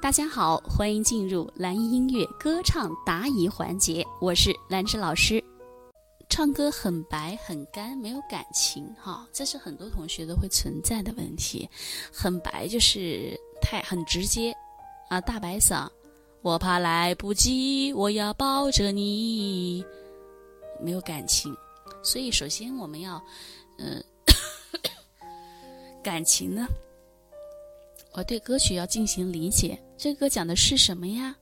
大家好，欢迎进入蓝音音乐歌唱答疑环节，我是兰芝老师。唱歌很白很干，没有感情，哈，这是很多同学都会存在的问题。很白就是太很直接，啊，大白嗓，我怕来不及，我要抱着你，没有感情。所以首先我们要，嗯，感情呢？我对歌曲要进行理解，这歌讲的是什么呀？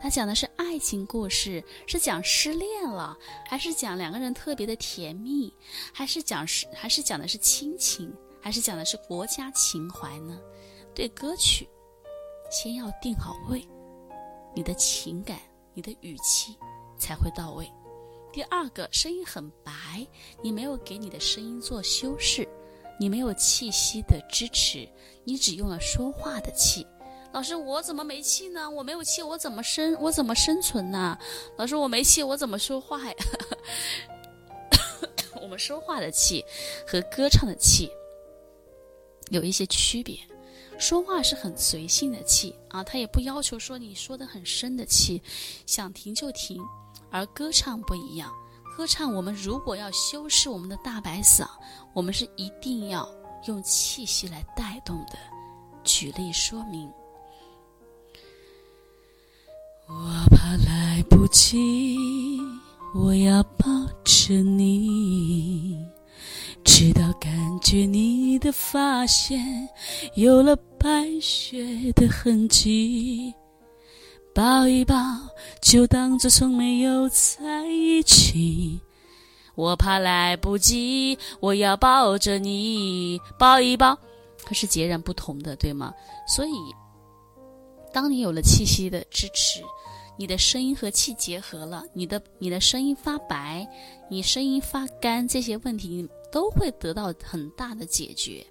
它讲的是爱情故事，是讲失恋了，还是讲两个人特别的甜蜜，还是讲是还是讲的是亲情，还是讲的是国家情怀呢？对歌曲，先要定好位，你的情感、你的语气才会到位。第二个，声音很白，你没有给你的声音做修饰。你没有气息的支持，你只用了说话的气。老师，我怎么没气呢？我没有气，我怎么生？我怎么生存呢？老师，我没气，我怎么说话呀？我们说话的气和歌唱的气有一些区别。说话是很随性的气啊，他也不要求说你说的很深的气，想停就停。而歌唱不一样。歌唱，我们如果要修饰我们的大白嗓，我们是一定要用气息来带动的。举例说明：我要抱着你，直到感觉你的发线有了白雪的痕迹。抱一抱，就当作从没有在一起。我怕来不及，我要抱着你，抱一抱。可是截然不同的，对吗？所以，当你有了气息的支持，你的声音和气结合了，你的你的声音发白，你声音发干，这些问题。都会得到很大的解决，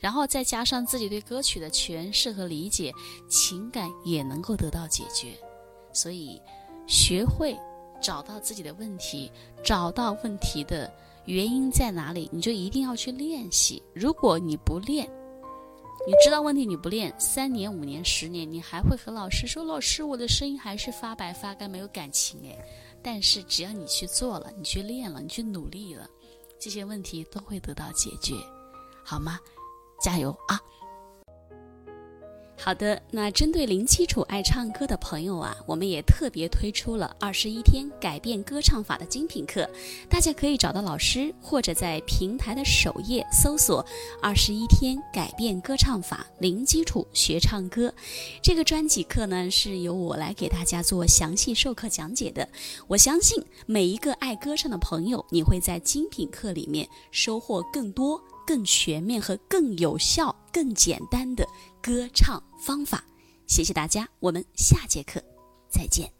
然后再加上自己对歌曲的诠释和理解，情感也能够得到解决。所以，学会找到自己的问题，找到问题的原因在哪里，你就一定要去练习。如果你不练，你知道问题你不练，三年、五年、十年，你还会和老师说：“老师，我的声音还是发白发干，没有感情。”诶，但是只要你去做了，你去练了，你去努力了。这些问题都会得到解决，好吗？加油啊！好的，那针对零基础爱唱歌的朋友啊，我们也特别推出了二十一天改变歌唱法的精品课，大家可以找到老师，或者在平台的首页搜索“二十一天改变歌唱法零基础学唱歌”。这个专辑课呢，是由我来给大家做详细授课讲解的。我相信每一个爱歌唱的朋友，你会在精品课里面收获更多。更全面和更有效、更简单的歌唱方法，谢谢大家，我们下节课再见。